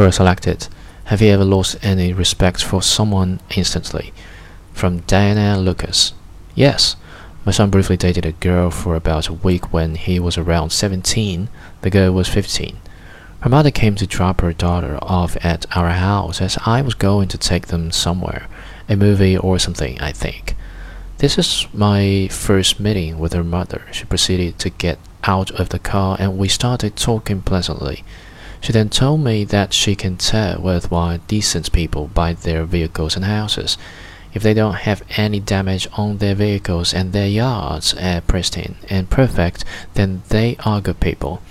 Quora selected. Have you ever lost any respect for someone instantly? From Diana Lucas. Yes. My son briefly dated a girl for about a week when he was around 17. The girl was 15. Her mother came to drop her daughter off at our house as I was going to take them somewhere, a movie or something, I think. This is my first meeting with her mother. She proceeded to get out of the car and we started talking pleasantly. She then told me that she can tell worthwhile decent people by their vehicles and houses. If they don't have any damage on their vehicles and their yards are pristine and perfect, then they are good people.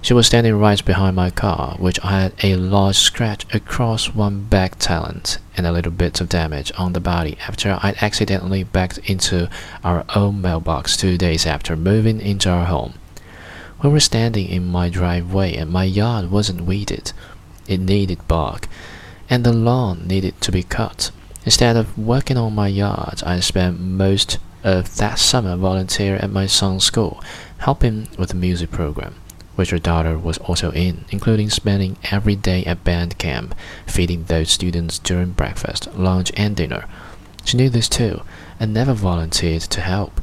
She was standing right behind my car, which had a large scratch across one back talent and a little bit of damage on the body after I'd accidentally backed into our own mailbox two days after moving into our home. We were standing in my driveway and my yard wasn't weeded. It needed bark, and the lawn needed to be cut. Instead of working on my yard, I spent most of that summer volunteering at my son's school, helping with the music program which her daughter was also in, including spending every day at band camp, feeding those students during breakfast, lunch, and dinner. She knew this too, and never volunteered to help.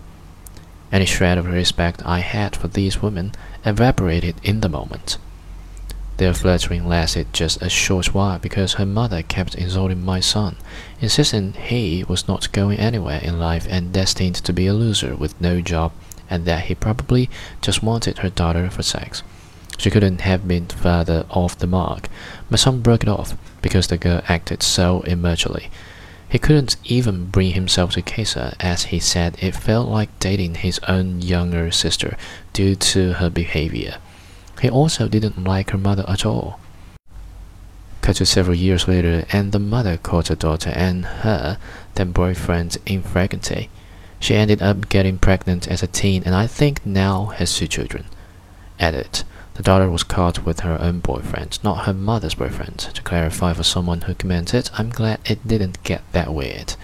Any shred of respect I had for these women evaporated in the moment. Their flirting lasted just a short while because her mother kept insulting my son, insisting he was not going anywhere in life and destined to be a loser with no job and that he probably just wanted her daughter for sex. She couldn't have been further off the mark. My son broke it off because the girl acted so immaturely. He couldn't even bring himself to kiss her, as he said it felt like dating his own younger sister due to her behavior. He also didn't like her mother at all. Cut to several years later, and the mother caught her daughter and her then boyfriend in flagrante. She ended up getting pregnant as a teen and I think now has two children. Edit. The daughter was caught with her own boyfriend, not her mother's boyfriend. To clarify for someone who commented, I'm glad it didn't get that weird.